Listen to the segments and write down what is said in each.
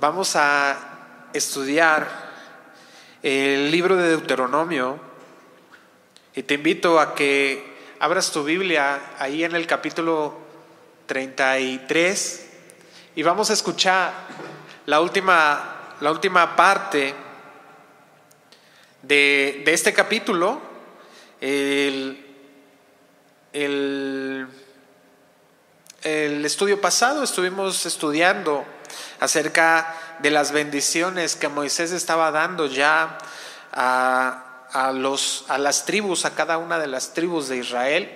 Vamos a estudiar el libro de Deuteronomio y te invito a que abras tu Biblia ahí en el capítulo 33 y vamos a escuchar la última, la última parte de, este capítulo. El, el, el estudio pasado estuvimos estudiando acerca de las bendiciones que Moisés estaba dando ya a, los, a las tribus, a cada una de las tribus de Israel,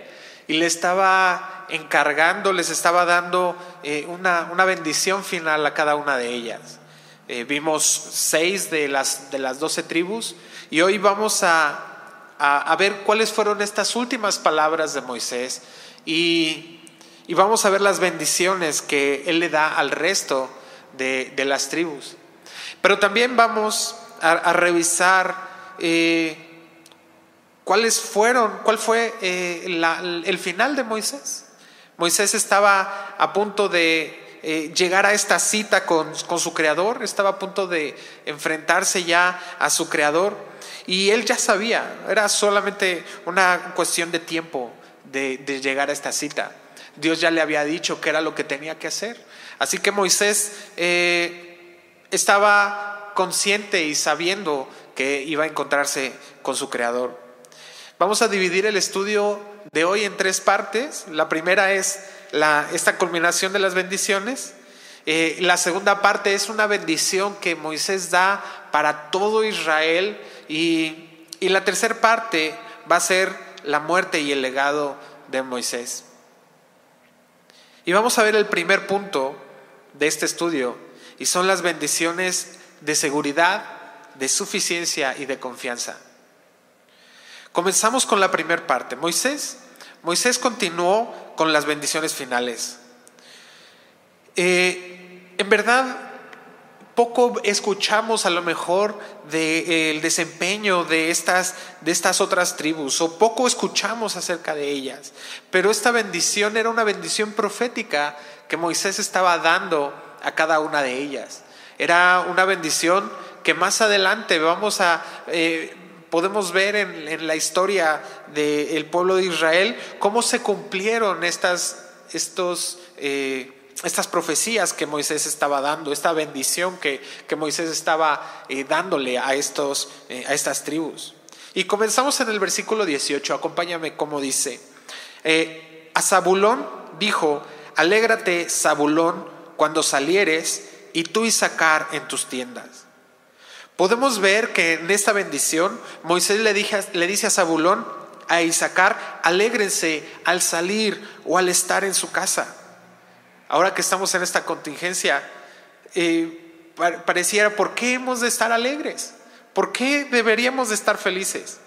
y le estaba encargando, les estaba dando eh, una, una, bendición final a cada una de ellas. Eh, vimos seis de las, de las doce tribus. Y hoy vamos a, a, ver cuáles fueron estas últimas palabras de Moisés. Y, y vamos a ver las bendiciones que él le da al resto de, las tribus. Pero también vamos a, revisar eh, cuáles fueron, cuál fue eh, el final de Moisés. Moisés estaba a punto de eh, llegar a esta cita con, su creador, estaba a punto de enfrentarse ya a su creador y él ya sabía, era solamente una cuestión de tiempo de, de llegar a esta cita. Dios ya le había dicho qué era lo que tenía que hacer. Así que Moisés eh, estaba consciente y sabiendo que iba a encontrarse con su Creador. Vamos a dividir el estudio de hoy en tres partes. La primera es esta culminación de las bendiciones. Eh, la segunda parte es una bendición que Moisés da para todo Israel. Y, y la tercera parte va a ser la muerte y el legado de Moisés. Y vamos a ver el primer punto de este estudio y son las bendiciones de seguridad, de suficiencia y de confianza. Comenzamos con la primera parte. Moisés, Moisés continuó con las bendiciones finales. Eh, en verdad, poco escuchamos a lo mejor del desempeño de estas, de estas otras tribus, o poco escuchamos acerca de ellas. Pero esta bendición era una bendición profética que Moisés estaba dando a cada una de ellas. Era una bendición que más adelante vamos a... Eh, podemos ver en, la historia del pueblo de Israel cómo se cumplieron estas, estos, eh, estas profecías que Moisés estaba dando, esta bendición que, que Moisés estaba eh, dándole a, estos, a estas tribus. Y comenzamos en el versículo 18, acompáñame como dice, a Zabulón dijo, Alégrate, Zabulón, cuando salieres, y tú Isaacar en tus tiendas. Podemos ver que en esta bendición Moisés le, le dice a Zabulón, a Isaacar, alégrense al salir o al estar en su casa. Ahora que estamos en esta contingencia, eh, pareciera, ¿por qué hemos de estar alegres? ¿Por qué deberíamos de estar felices?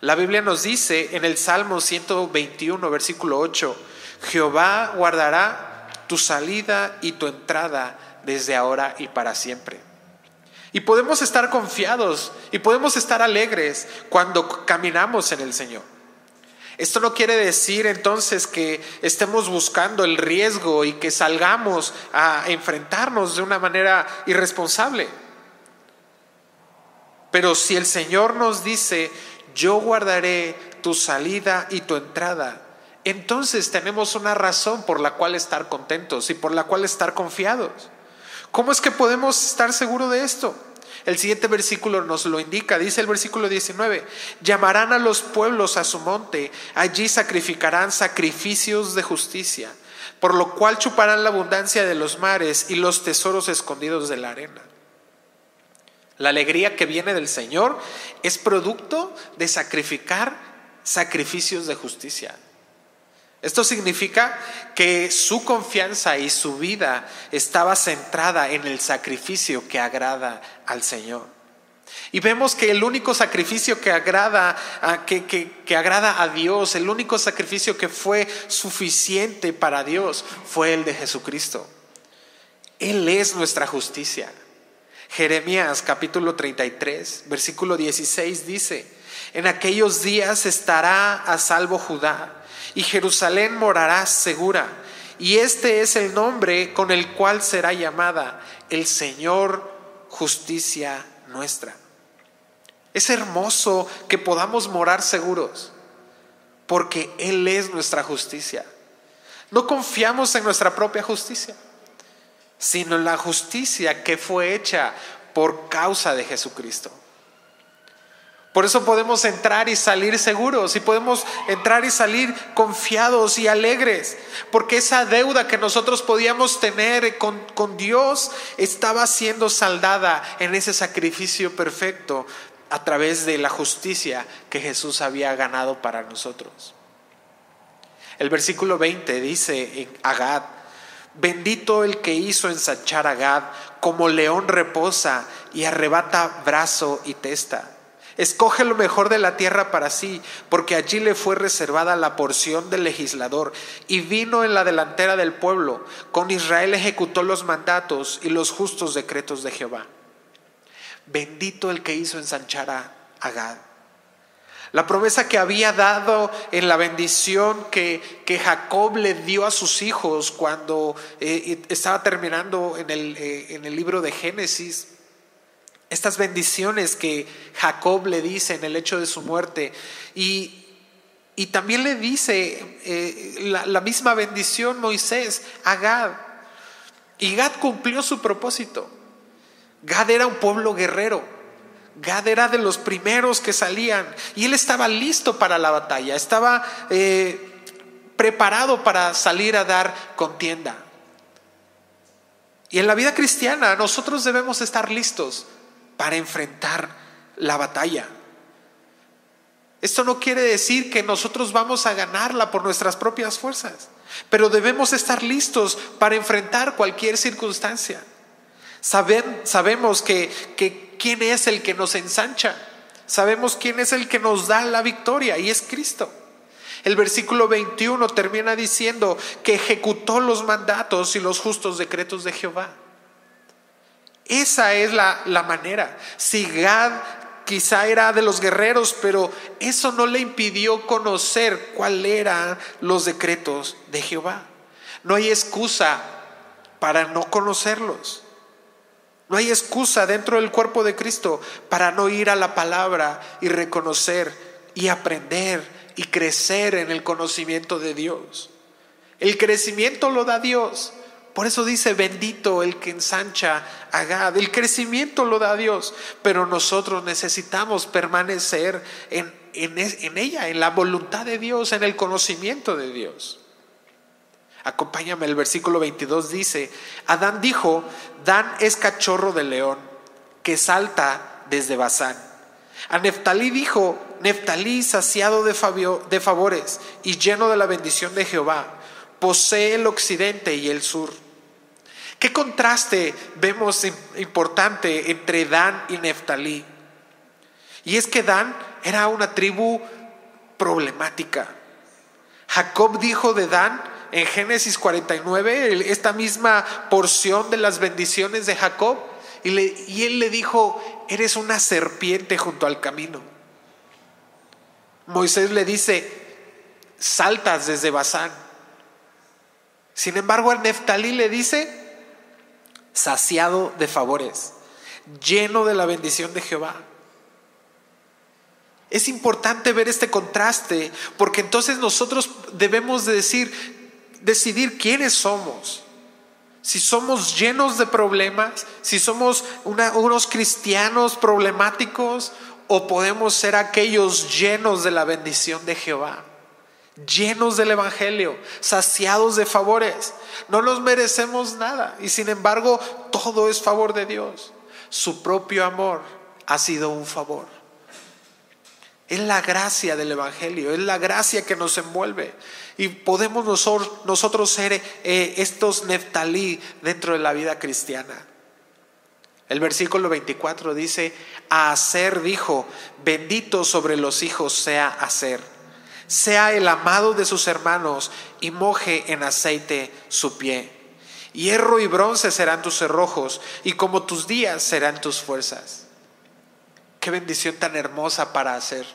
La Biblia nos dice en el Salmo 121, versículo 8, Jehová guardará tu salida y tu entrada desde ahora y para siempre. Y podemos estar confiados y podemos estar alegres cuando caminamos en el Señor. Esto no quiere decir entonces que estemos buscando el riesgo y que salgamos a enfrentarnos de una manera irresponsable. Pero si el Señor nos dice, yo guardaré tu salida y tu entrada entonces tenemos una razón por la cual estar contentos y por la cual estar confiados. ¿Cómo es que podemos estar seguros de esto? El siguiente versículo nos lo indica, dice el versículo 19, llamarán a los pueblos a su monte, allí sacrificarán sacrificios de justicia, por lo cual chuparán la abundancia de los mares y los tesoros escondidos de la arena. La alegría que viene del Señor es producto de sacrificar sacrificios de justicia. Esto significa que su confianza y su vida estaba centrada en el sacrificio que agrada al Señor. Y vemos que el único sacrificio que agrada, a, que, que agrada a Dios, el único sacrificio que fue suficiente para Dios fue el de Jesucristo. Él es nuestra justicia. Jeremías capítulo 33, versículo 16 dice, en aquellos días estará a salvo Judá y Jerusalén morará segura, y este es el nombre con el cual será llamada el Señor justicia nuestra. Es hermoso que podamos morar seguros, porque Él es nuestra justicia. No confiamos en nuestra propia justicia, sino en la justicia que fue hecha por causa de Jesucristo. Por eso podemos entrar y salir seguros y podemos entrar y salir confiados y alegres, porque esa deuda que nosotros podíamos tener con, Dios estaba siendo saldada en ese sacrificio perfecto a través de la justicia que Jesús había ganado para nosotros. El versículo 20 dice en Agad, bendito el que hizo ensanchar a Agad, como león reposa y arrebata brazo y testa. Escoge lo mejor de la tierra para sí, porque allí le fue reservada la porción del legislador, y vino en la delantera del pueblo. Con Israel ejecutó los mandatos y los justos decretos de Jehová. Bendito el que hizo ensanchar a Agad. La promesa que había dado en la bendición que, Jacob le dio a sus hijos cuando eh, estaba terminando en el, eh, en el libro de Génesis. Estas bendiciones que Jacob le dice en el hecho de su muerte. Y, y también le dice eh, la, misma bendición Moisés a Gad. Y Gad cumplió su propósito. Gad era un pueblo guerrero. Gad era de los primeros que salían y él estaba listo para la batalla, estaba eh, preparado para salir a dar contienda. Y en la vida cristiana nosotros debemos estar listos para enfrentar la batalla. Esto no quiere decir que nosotros vamos a ganarla por nuestras propias fuerzas, pero debemos estar listos para enfrentar cualquier circunstancia. sabemos que, que quién es el que nos ensancha. Sabemos quién es el que nos da la victoria y es Cristo. El versículo 21 termina diciendo que ejecutó los mandatos y los justos decretos de Jehová. Esa es la, la manera. Si Gad quizá era de los guerreros, pero eso no le impidió conocer cuáles eran los decretos de Jehová. No hay excusa para no conocerlos. No hay excusa dentro del cuerpo de Cristo para no ir a la palabra y reconocer y aprender y crecer en el conocimiento de Dios. El crecimiento lo da Dios. Por eso dice, bendito el que ensancha a Gad. El crecimiento lo da Dios, pero nosotros necesitamos permanecer en, en ella, en la voluntad de Dios, en el conocimiento de Dios. Acompáñame, el versículo 22 dice, Adán dijo, Dan es cachorro de león, que salta desde Bazán. A Neftalí dijo, Neftalí saciado de, de favores y lleno de la bendición de Jehová, posee el occidente y el sur. ¿Qué contraste vemos importante entre Dan y Neftalí? Y es que Dan era una tribu problemática. Jacob dijo de Dan, en Génesis 49 esta misma porción de las bendiciones de Jacob y, él le dijo, eres una serpiente junto al camino. Moisés le dice, saltas desde Bazán. Sin embargo, a Neftalí le dice, saciado de favores, lleno de la bendición de Jehová. Es importante ver este contraste porque entonces nosotros debemos de decir, decidir quiénes somos. Si somos llenos de problemas, si somos unos cristianos problemáticos o podemos ser aquellos llenos de la bendición de Jehová, llenos del Evangelio, saciados de favores. No nos merecemos nada y sin embargo todo es favor de Dios. Su propio amor ha sido un favor. Es la gracia del Evangelio, es la gracia que nos envuelve. Y podemos nosotros, ser eh, estos neftalí dentro de la vida cristiana. El versículo 24 dice, a hacer dijo, bendito sobre los hijos sea hacer, sea el amado de sus hermanos y moje en aceite su pie. Hierro y bronce serán tus cerrojos y como tus días serán tus fuerzas. Qué bendición tan hermosa para hacer.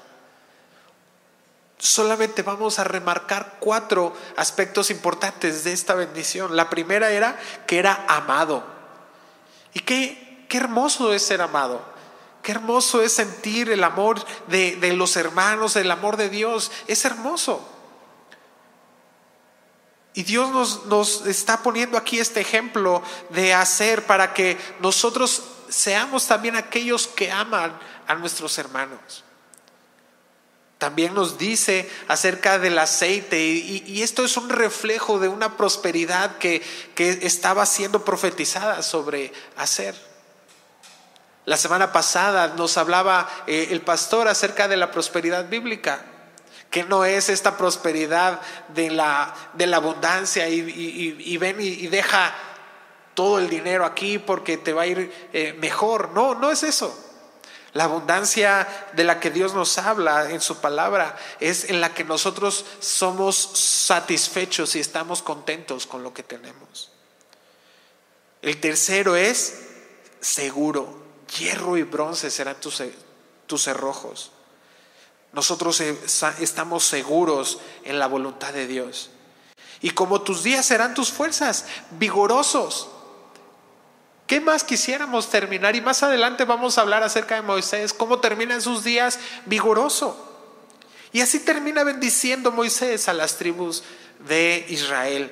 solamente vamos a remarcar cuatro aspectos importantes de esta bendición. La primera era que era amado. Y qué, qué hermoso es ser amado. Qué hermoso es sentir el amor de, los hermanos, el amor de Dios. Es hermoso. Y Dios nos, está poniendo aquí este ejemplo de hacer para que nosotros seamos también aquellos que aman a nuestros hermanos. También nos dice acerca del aceite y, esto es un reflejo de una prosperidad que, estaba siendo profetizada sobre hacer. La semana pasada nos hablaba eh, el pastor acerca de la prosperidad bíblica, que no es esta prosperidad de la, de la abundancia y, ven y, deja todo el dinero aquí porque te va a ir eh, mejor. No, no es eso. La abundancia de la que Dios nos habla en su palabra es en la que nosotros somos satisfechos y estamos contentos con lo que tenemos. El tercero es seguro. Hierro y bronce serán tus, tus cerrojos. Nosotros e, estamos seguros en la voluntad de Dios. Y como tus días serán tus fuerzas, vigorosos. ¿Qué más quisiéramos terminar? Y más adelante vamos a hablar acerca de Moisés, cómo termina sus días vigoroso. Y así termina bendiciendo Moisés a las tribus de Israel.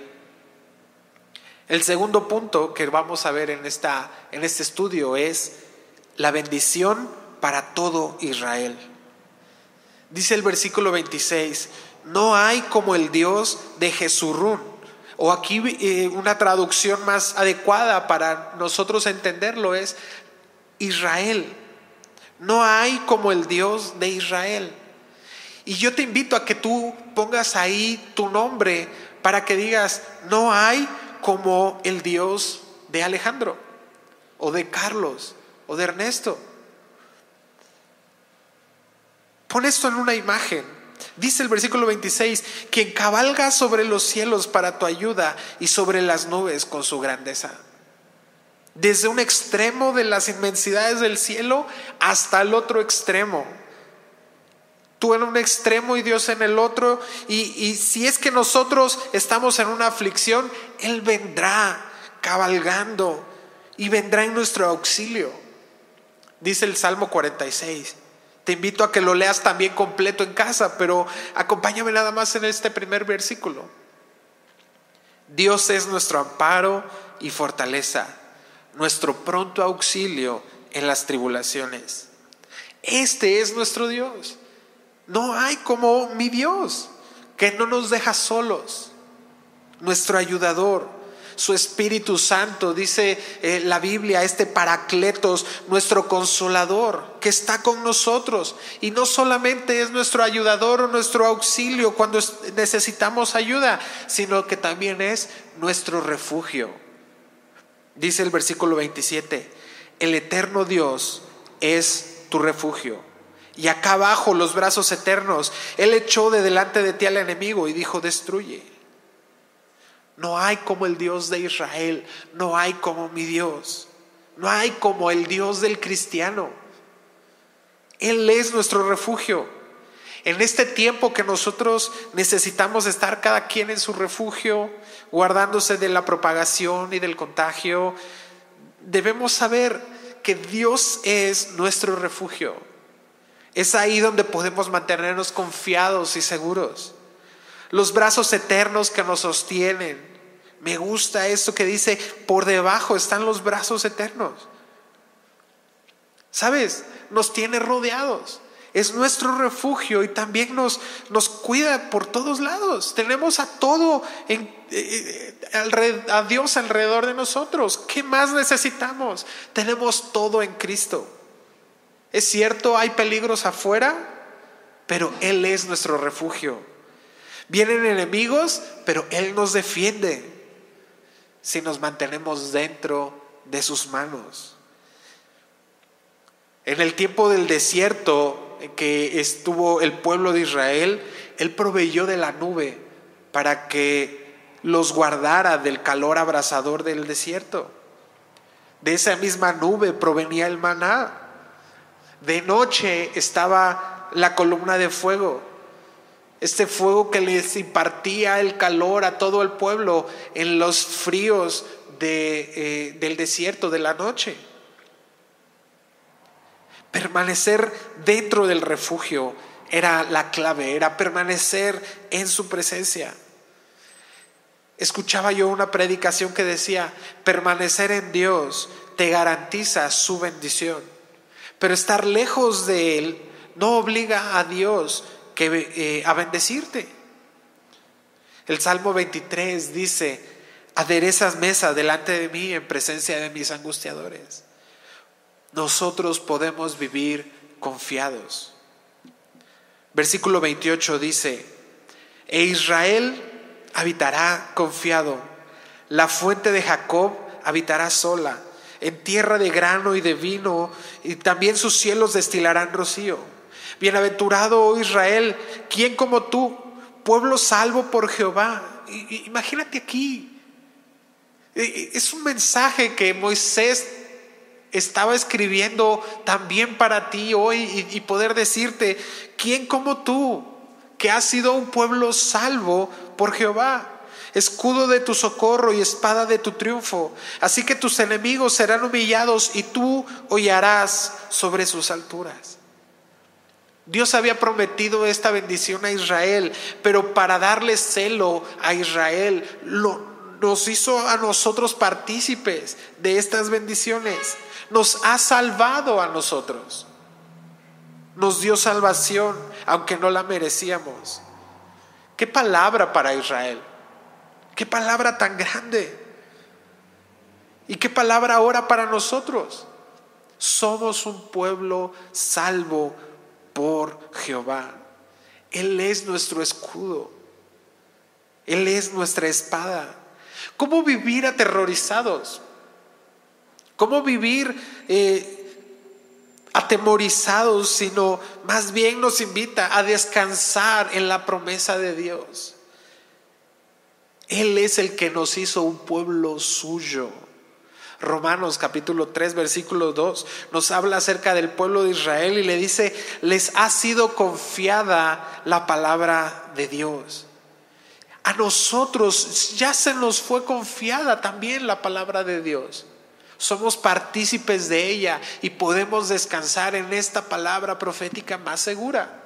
El segundo punto que vamos a ver en, esta, en este estudio es la bendición para todo Israel. Dice el versículo 26, no hay como el Dios de Jesurún o aquí eh, una traducción más adecuada para nosotros entenderlo es Israel. No hay como el Dios de Israel. Y yo te invito a que tú pongas ahí tu nombre para que digas, no hay como el Dios de Alejandro, o de Carlos, o de Ernesto. Pon esto en una imagen. Dice el versículo 26, quien cabalga sobre los cielos para tu ayuda y sobre las nubes con su grandeza. Desde un extremo de las inmensidades del cielo hasta el otro extremo. Tú en un extremo y Dios en el otro. Y, y si es que nosotros estamos en una aflicción, Él vendrá cabalgando y vendrá en nuestro auxilio. Dice el Salmo 46. Te invito a que lo leas también completo en casa, pero acompáñame nada más en este primer versículo. Dios es nuestro amparo y fortaleza, nuestro pronto auxilio en las tribulaciones. Este es nuestro Dios. No hay como mi Dios, que no nos deja solos, nuestro ayudador su Espíritu Santo, dice eh, la Biblia, este Paracletos, nuestro consolador, que está con nosotros. Y no solamente es nuestro ayudador o nuestro auxilio cuando necesitamos ayuda, sino que también es nuestro refugio. Dice el versículo 27, el eterno Dios es tu refugio. Y acá abajo los brazos eternos, Él echó de delante de ti al enemigo y dijo, destruye. No hay como el Dios de Israel, no hay como mi Dios, no hay como el Dios del cristiano. Él es nuestro refugio. En este tiempo que nosotros necesitamos estar cada quien en su refugio, guardándose de la propagación y del contagio, debemos saber que Dios es nuestro refugio. Es ahí donde podemos mantenernos confiados y seguros. Los brazos eternos que nos sostienen, me gusta esto que dice, por debajo están los brazos eternos. ¿Sabes? Nos tiene rodeados. Es nuestro refugio y también nos, nos cuida por todos lados. Tenemos a todo, eh, a Dios alrededor de nosotros. ¿Qué más necesitamos? Tenemos todo en Cristo. Es cierto, hay peligros afuera, pero Él es nuestro refugio. Vienen enemigos, pero Él nos defiende si nos mantenemos dentro de sus manos. En el tiempo del desierto que estuvo el pueblo de Israel, Él proveyó de la nube para que los guardara del calor abrasador del desierto. De esa misma nube provenía el maná. De noche estaba la columna de fuego. Este fuego que les impartía el calor a todo el pueblo en los fríos eh, del desierto de la noche. Permanecer dentro del refugio era la clave, era permanecer en su presencia. Escuchaba yo una predicación que decía, permanecer en Dios te garantiza su bendición, pero estar lejos de Él no obliga a Dios eh, a bendecirte. El Salmo 23 dice, aderezas mesa delante de mí en presencia de mis angustiadores. Nosotros podemos vivir confiados. Versículo 28 dice, e Israel habitará confiado, la fuente de Jacob habitará sola, en tierra de grano y de vino, y también sus cielos destilarán rocío. Bienaventurado oh Israel, ¿quién como tú, pueblo salvo por Jehová? Imagínate aquí, es un mensaje que Moisés estaba escribiendo también para ti hoy y, poder decirte, ¿quién como tú, que has sido un pueblo salvo por Jehová? escudo de tu socorro y espada de tu triunfo. Así que tus enemigos serán humillados y tú hollarás sobre sus alturas. Dios había prometido esta bendición a Israel, pero para darle celo a Israel, nos hizo a nosotros partícipes de estas bendiciones. Nos ha salvado a nosotros. Nos dio salvación, aunque no la merecíamos. Qué palabra para Israel. Qué palabra tan grande. Y qué palabra ahora para nosotros. Somos un pueblo salvo por Jehová. Él es nuestro escudo. Él es nuestra espada. ¿Cómo vivir aterrorizados? ¿Cómo vivir eh, atemorizados? Sino más bien nos invita a descansar en la promesa de Dios. Él es el que nos hizo un pueblo suyo. Romanos capítulo 3 versículo 2 nos habla acerca del pueblo de Israel y le dice, les ha sido confiada la palabra de Dios. A nosotros ya se nos fue confiada también la palabra de Dios. Somos partícipes de ella y podemos descansar en esta palabra profética más segura.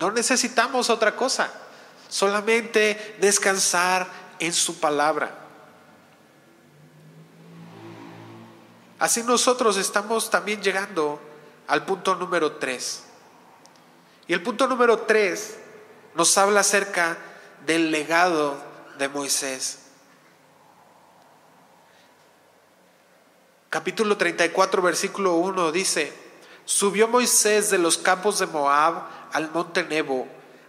No necesitamos otra cosa, solamente descansar en su palabra. Así nosotros estamos también llegando al punto número 3. Y el punto número 3 nos habla acerca del legado de Moisés. Capítulo 34, versículo 1 dice, subió Moisés de los campos de Moab al monte Nebo,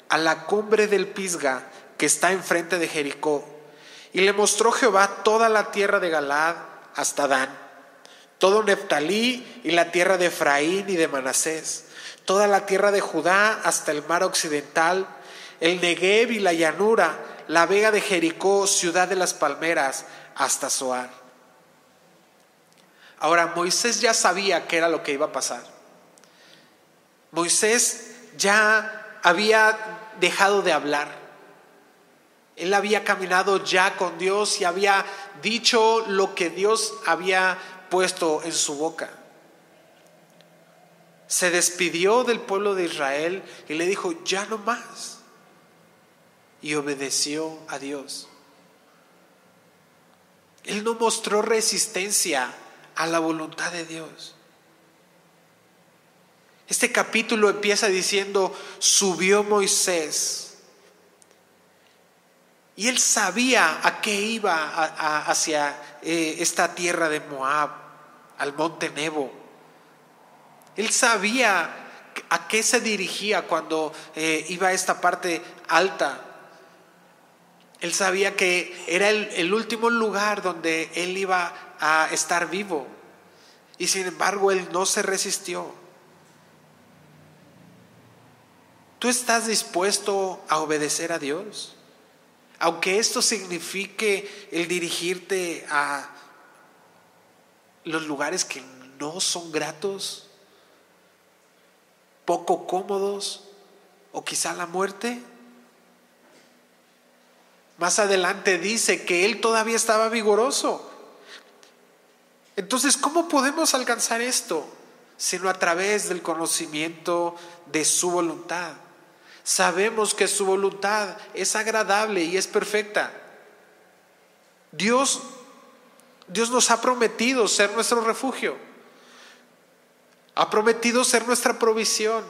a la cumbre del Pisga que está enfrente de Jericó, y le mostró Jehová toda la tierra de Galad hasta Dan todo Neftalí y la tierra de Efraín y de Manasés, toda la tierra de Judá hasta el mar occidental, el Negev y la llanura, la vega de Jericó, ciudad de las palmeras, hasta Zoar. Ahora, Moisés ya sabía qué era lo que iba a pasar. Moisés ya había dejado de hablar. Él había caminado ya con Dios y había dicho lo que Dios había puesto en su boca. Se despidió del pueblo de Israel y le dijo, ya no más. Y obedeció a Dios. Él no mostró resistencia a la voluntad de Dios. Este capítulo empieza diciendo, subió Moisés. Y él sabía a qué iba hacia eh, esta tierra de Moab, al monte Nebo. Él sabía a qué se dirigía cuando eh, iba a esta parte alta. Él sabía que era el, el último lugar donde él iba a estar vivo. Y sin embargo, él no se resistió. ¿Tú estás dispuesto a obedecer a Dios? Aunque esto signifique el dirigirte a los lugares que no son gratos, poco cómodos o quizá la muerte. Más adelante dice que él todavía estaba vigoroso. Entonces, ¿cómo podemos alcanzar esto? Sino a través del conocimiento de su voluntad. Sabemos que su voluntad es agradable y es perfecta. Dios, Dios nos ha prometido ser nuestro refugio. Ha prometido ser nuestra provisión.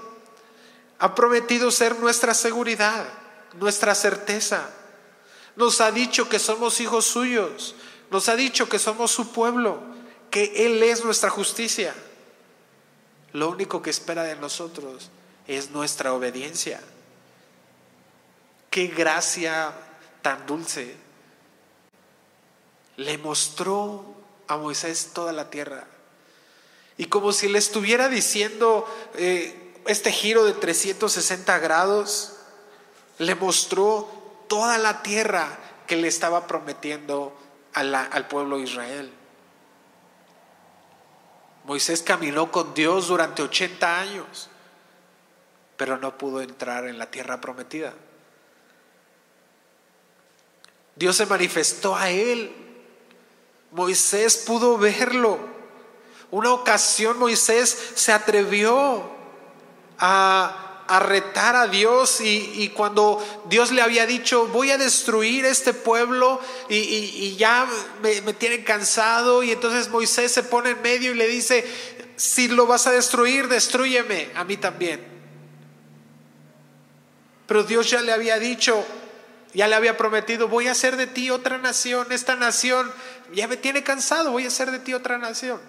Ha prometido ser nuestra seguridad, nuestra certeza. Nos ha dicho que somos hijos suyos. Nos ha dicho que somos su pueblo, que Él es nuestra justicia. Lo único que espera de nosotros es nuestra obediencia. Qué gracia tan dulce. Le mostró a Moisés toda la tierra. Y como si le estuviera diciendo eh, este giro de 360 grados, le mostró toda la tierra que le estaba prometiendo al pueblo de Israel. Moisés caminó con Dios durante 80 años, pero no pudo entrar en la tierra prometida. Dios se manifestó a él. Moisés pudo verlo. Una ocasión Moisés se atrevió a a retar a Dios y, cuando Dios le había dicho, voy a destruir este pueblo y, ya me, me tienen cansado y entonces Moisés se pone en medio y le dice, si lo vas a destruir, destruyeme a mí también. Pero Dios ya le había dicho, ya le había prometido, voy a hacer de ti otra nación, esta nación ya me tiene cansado, voy a hacer de ti otra nación.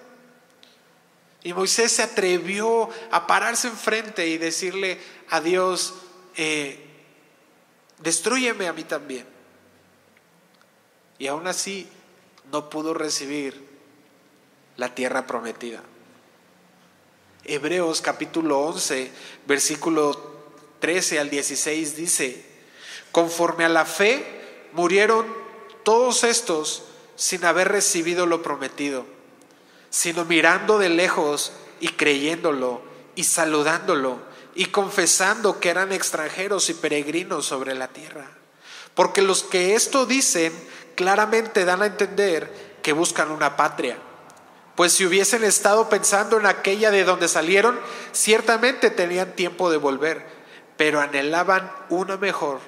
Y Moisés se atrevió a pararse enfrente y decirle a Dios, eh, destruyeme a mí también. Y aún así no pudo recibir la tierra prometida. Hebreos capítulo 11, versículo 13 al 16 dice, conforme a la fe murieron todos estos sin haber recibido lo prometido sino mirando de lejos y creyéndolo y saludándolo y confesando que eran extranjeros y peregrinos sobre la tierra. Porque los que esto dicen claramente dan a entender que buscan una patria. Pues si hubiesen estado pensando en aquella de donde salieron, ciertamente tenían tiempo de volver, pero anhelaban una mejor,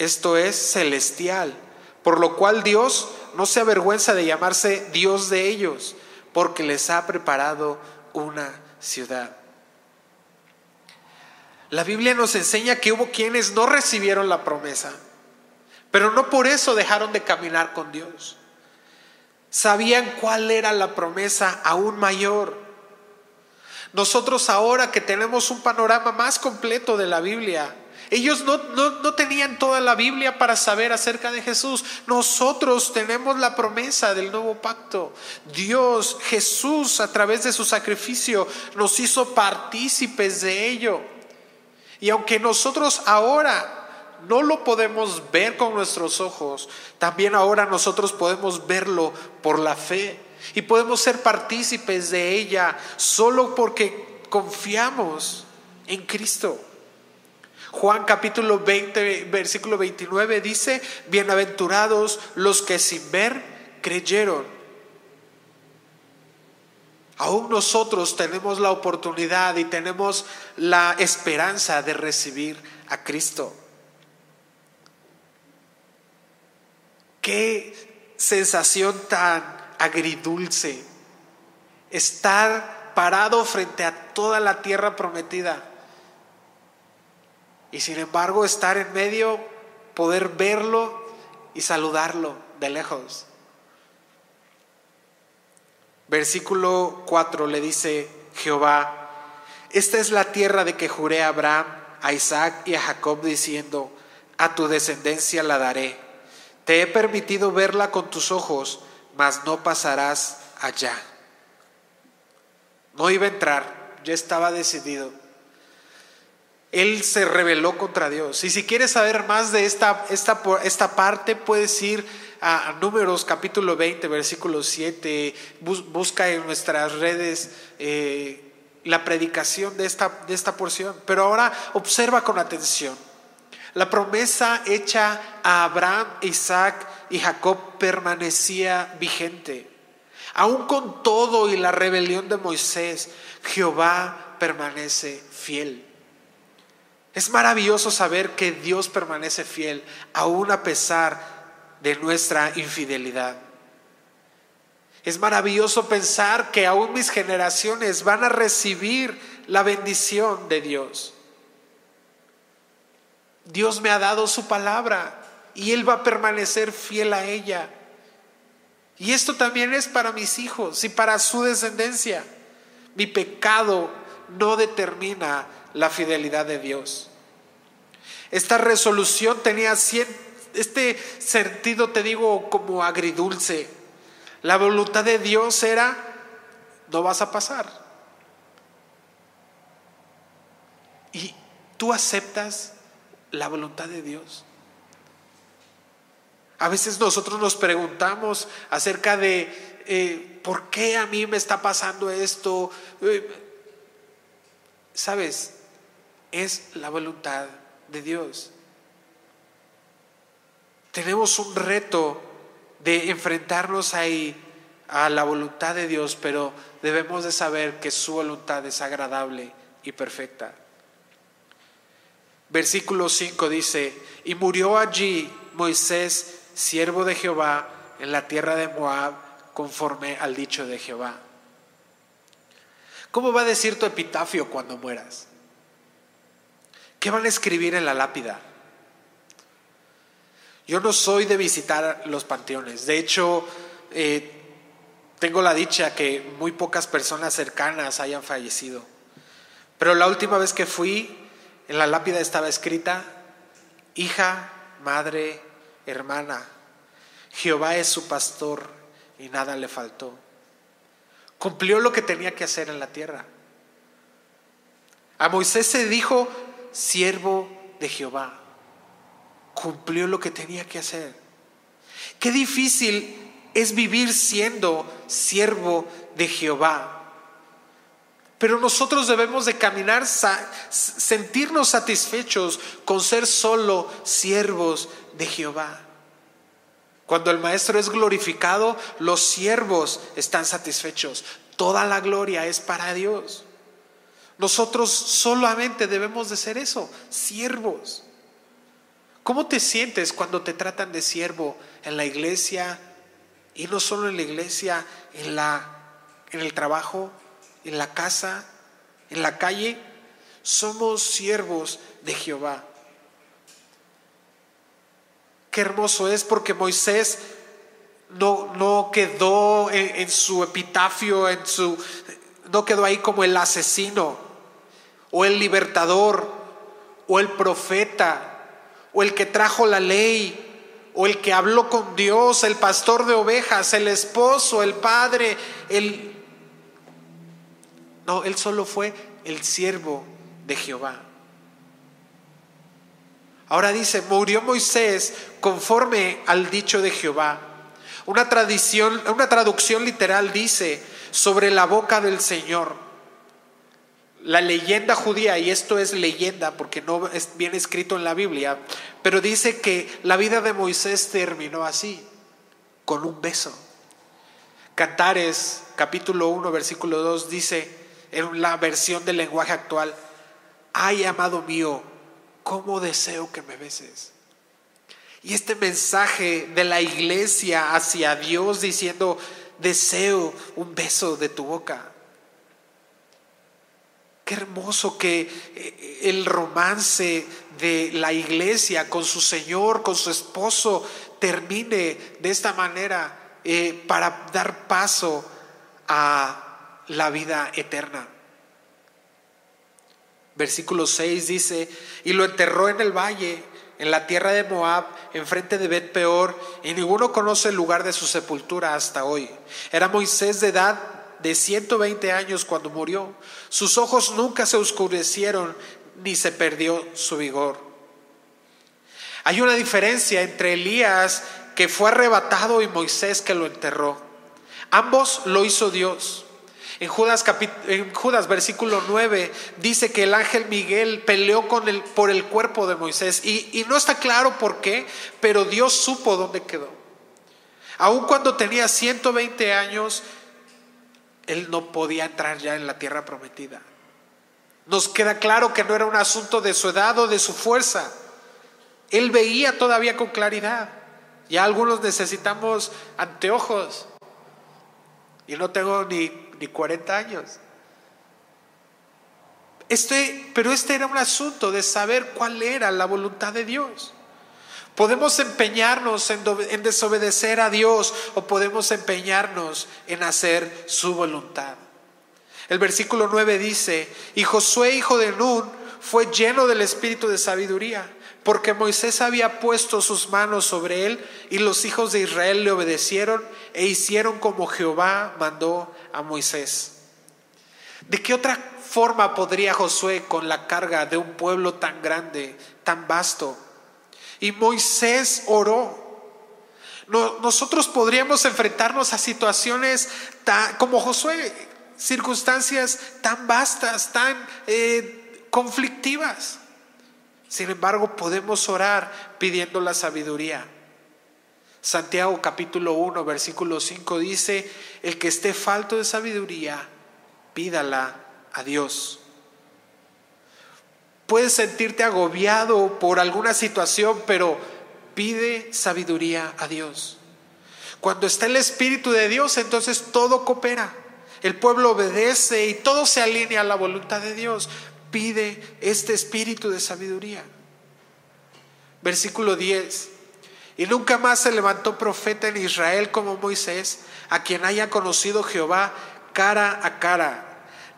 esto es celestial, por lo cual Dios no se avergüenza de llamarse Dios de ellos porque les ha preparado una ciudad. La Biblia nos enseña que hubo quienes no recibieron la promesa, pero no por eso dejaron de caminar con Dios. Sabían cuál era la promesa aún mayor. Nosotros ahora que tenemos un panorama más completo de la Biblia, ellos no, no, tenían toda la Biblia para saber acerca de Jesús. Nosotros tenemos la promesa del nuevo pacto. Dios, Jesús, a través de su sacrificio, nos hizo partícipes de ello. Y aunque nosotros ahora no lo podemos ver con nuestros ojos, también ahora nosotros podemos verlo por la fe. Y podemos ser partícipes de ella solo porque confiamos en Cristo. Juan capítulo 20, versículo 29 dice, bienaventurados los que sin ver creyeron. Aún nosotros tenemos la oportunidad y tenemos la esperanza de recibir a Cristo. Qué sensación tan agridulce estar parado frente a toda la tierra prometida y sin embargo estar en medio, poder verlo y saludarlo de lejos. Versículo 4 le dice Jehová, esta es la tierra de que juré a Abraham, a Isaac y a Jacob diciendo, a tu descendencia la daré. Te he permitido verla con tus ojos, mas no pasarás allá. No iba a entrar, ya estaba decidido. Él se rebeló contra Dios. Y si quieres saber más de esta, esta, esta parte, puedes ir a, Números capítulo 20, versículo 7. busca en nuestras redes eh, la predicación de esta, de esta porción. Pero ahora observa con atención. La promesa hecha a Abraham, Isaac y Jacob permanecía vigente. Aún con todo y la rebelión de Moisés, Jehová permanece fiel. Es maravilloso saber que Dios permanece fiel aún a pesar de nuestra infidelidad. Es maravilloso pensar que aún mis generaciones van a recibir la bendición de Dios. Dios me ha dado su palabra y Él va a permanecer fiel a ella. Y esto también es para mis hijos y para su descendencia. Mi pecado no determina la fidelidad de Dios. Esta resolución tenía este sentido, te digo, como agridulce. La voluntad de Dios era, no vas a pasar. Y tú aceptas la voluntad de Dios. A veces nosotros nos preguntamos acerca de eh, por qué a mí me está pasando esto. Eh, Sabes, es la voluntad de Dios. Tenemos un reto de enfrentarnos ahí a la voluntad de Dios, pero debemos de saber que su voluntad es agradable y perfecta. Versículo 5 dice, y murió allí Moisés, siervo de Jehová, en la tierra de Moab, conforme al dicho de Jehová. ¿Cómo va a decir tu epitafio cuando mueras? ¿Qué van a escribir en la lápida? Yo no soy de visitar los panteones. De hecho, eh, tengo la dicha que muy pocas personas cercanas hayan fallecido. Pero la última vez que fui, en la lápida estaba escrita, hija, madre, hermana, Jehová es su pastor y nada le faltó. Cumplió lo que tenía que hacer en la tierra. A Moisés se dijo, siervo de Jehová cumplió lo que tenía que hacer. Qué difícil es vivir siendo siervo de Jehová. Pero nosotros debemos de caminar, sentirnos satisfechos con ser solo siervos de Jehová. Cuando el Maestro es glorificado, los siervos están satisfechos. Toda la gloria es para Dios. Nosotros solamente debemos de ser eso, siervos. ¿Cómo te sientes cuando te tratan de siervo en la iglesia y no solo en la iglesia, en la en el trabajo, en la casa, en la calle? Somos siervos de Jehová. Qué hermoso es porque Moisés no, no quedó en, en, su epitafio, en su, no quedó ahí como el asesino o el libertador o el profeta o el que trajo la ley, o el que habló con Dios, el pastor de ovejas, el esposo, el padre, el... No, él solo fue el siervo de Jehová. Ahora dice, murió Moisés conforme al dicho de Jehová. Una tradición, una traducción literal dice, sobre la boca del Señor la leyenda judía, y esto es leyenda porque no es bien escrito en la Biblia, pero dice que la vida de Moisés terminó así, con un beso. Cantares capítulo 1 versículo 2 dice en la versión del lenguaje actual, ay amado mío, cómo deseo que me beses. Y este mensaje de la iglesia hacia Dios diciendo, deseo un beso de tu boca. Qué hermoso que eh, el romance de la iglesia con su Señor, con su esposo, termine de esta manera eh, para dar paso a la vida eterna. Versículo 6 dice, y lo enterró en el valle, en la tierra de Moab, enfrente de Bet Peor, y ninguno conoce el lugar de su sepultura hasta hoy. Era Moisés de edad de 120 años cuando murió. Sus ojos nunca se oscurecieron ni se perdió su vigor. Hay una diferencia entre Elías que fue arrebatado y Moisés que lo enterró. Ambos lo hizo Dios. En Judas, en Judas versículo 9 dice que el ángel Miguel peleó con el, por el cuerpo de Moisés y, y no está claro por qué, pero Dios supo dónde quedó. Aun cuando tenía 120 años, él no podía entrar ya en la tierra prometida. Nos queda claro que no era un asunto de su edad o de su fuerza. Él veía todavía con claridad. Ya algunos necesitamos anteojos. Y no tengo ni, ni 40 años. Este, pero este era un asunto de saber cuál era la voluntad de Dios. Podemos empeñarnos en, desobedecer a Dios o podemos empeñarnos en hacer su voluntad. El versículo 9 dice, y Josué, hijo de Nun, fue lleno del espíritu de sabiduría, porque Moisés había puesto sus manos sobre él y los hijos de Israel le obedecieron e hicieron como Jehová mandó a Moisés. ¿De qué otra forma podría Josué con la carga de un pueblo tan grande, tan vasto? Y Moisés oró. Nosotros podríamos enfrentarnos a situaciones como Josué, circunstancias tan vastas, tan eh, conflictivas. Sin embargo, podemos orar pidiendo la sabiduría. Santiago capítulo 1, versículo 5 dice, el que esté falto de sabiduría, pídala a Dios. Puedes sentirte agobiado por alguna situación, pero pide sabiduría a Dios. Cuando está el Espíritu de Dios, entonces todo coopera el pueblo obedece y todo se alinea a la voluntad de Dios. Pide este espíritu de sabiduría. Versículo 10. Y nunca más se levantó profeta en Israel como Moisés, a quien haya conocido Jehová cara a cara.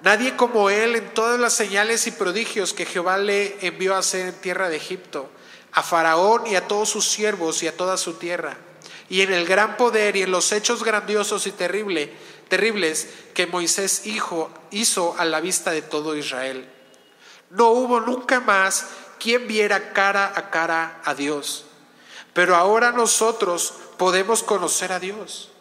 Nadie como él en todas las señales y prodigios que Jehová le envió a hacer en tierra de Egipto, a Faraón y a todos sus siervos y a toda su tierra, y en el gran poder y en los hechos grandiosos y terribles terribles que Moisés hijo, hizo a la vista de todo Israel. No hubo nunca más quien viera cara a cara a Dios. Pero ahora nosotros podemos conocer a Dios.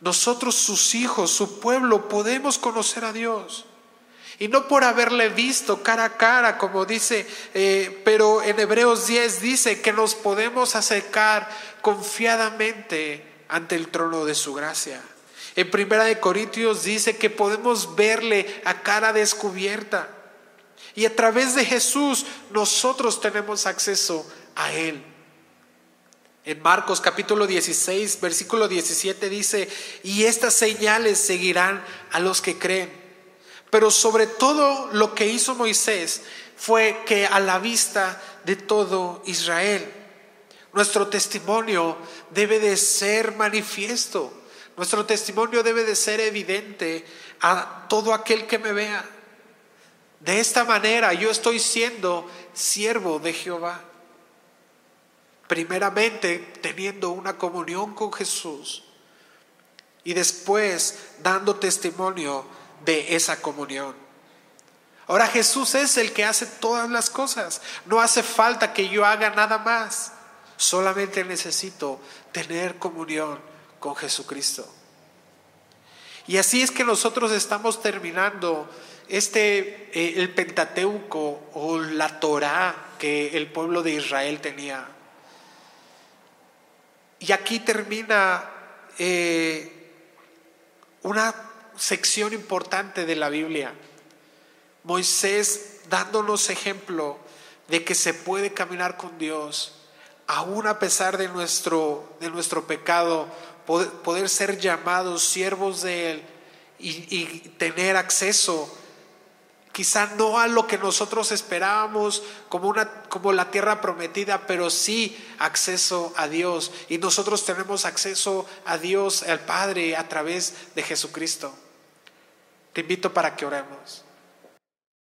Nosotros, sus hijos, su pueblo, podemos conocer a Dios. Y no por haberle visto cara a cara, como dice, eh, pero en Hebreos 10 dice que nos podemos acercar confiadamente ante el trono de su gracia. En Primera de Corintios dice que podemos verle a cara descubierta. Y a través de Jesús nosotros tenemos acceso a Él. En Marcos capítulo 16, versículo 17 dice, y estas señales seguirán a los que creen. Pero sobre todo lo que hizo Moisés fue que a la vista de todo Israel, nuestro testimonio debe de ser manifiesto. Nuestro testimonio debe de ser evidente a todo aquel que me vea. De esta manera yo estoy siendo siervo de Jehová. Primeramente teniendo una comunión con Jesús y después dando testimonio de esa comunión. Ahora Jesús es el que hace todas las cosas. No hace falta que yo haga nada más. Solamente necesito tener comunión con Jesucristo. Y así es que nosotros estamos terminando este eh, el Pentateuco o la Torá que el pueblo de Israel tenía. Y aquí termina eh, una sección importante de la Biblia. Moisés dándonos ejemplo de que se puede caminar con Dios aún a pesar de nuestro, de nuestro pecado, poder, ser llamados siervos de Él y, tener acceso, quizá no a lo que nosotros esperábamos como, una, como la tierra prometida, pero sí acceso a Dios. Y nosotros tenemos acceso a Dios, al Padre, a través de Jesucristo. Te invito para que oremos.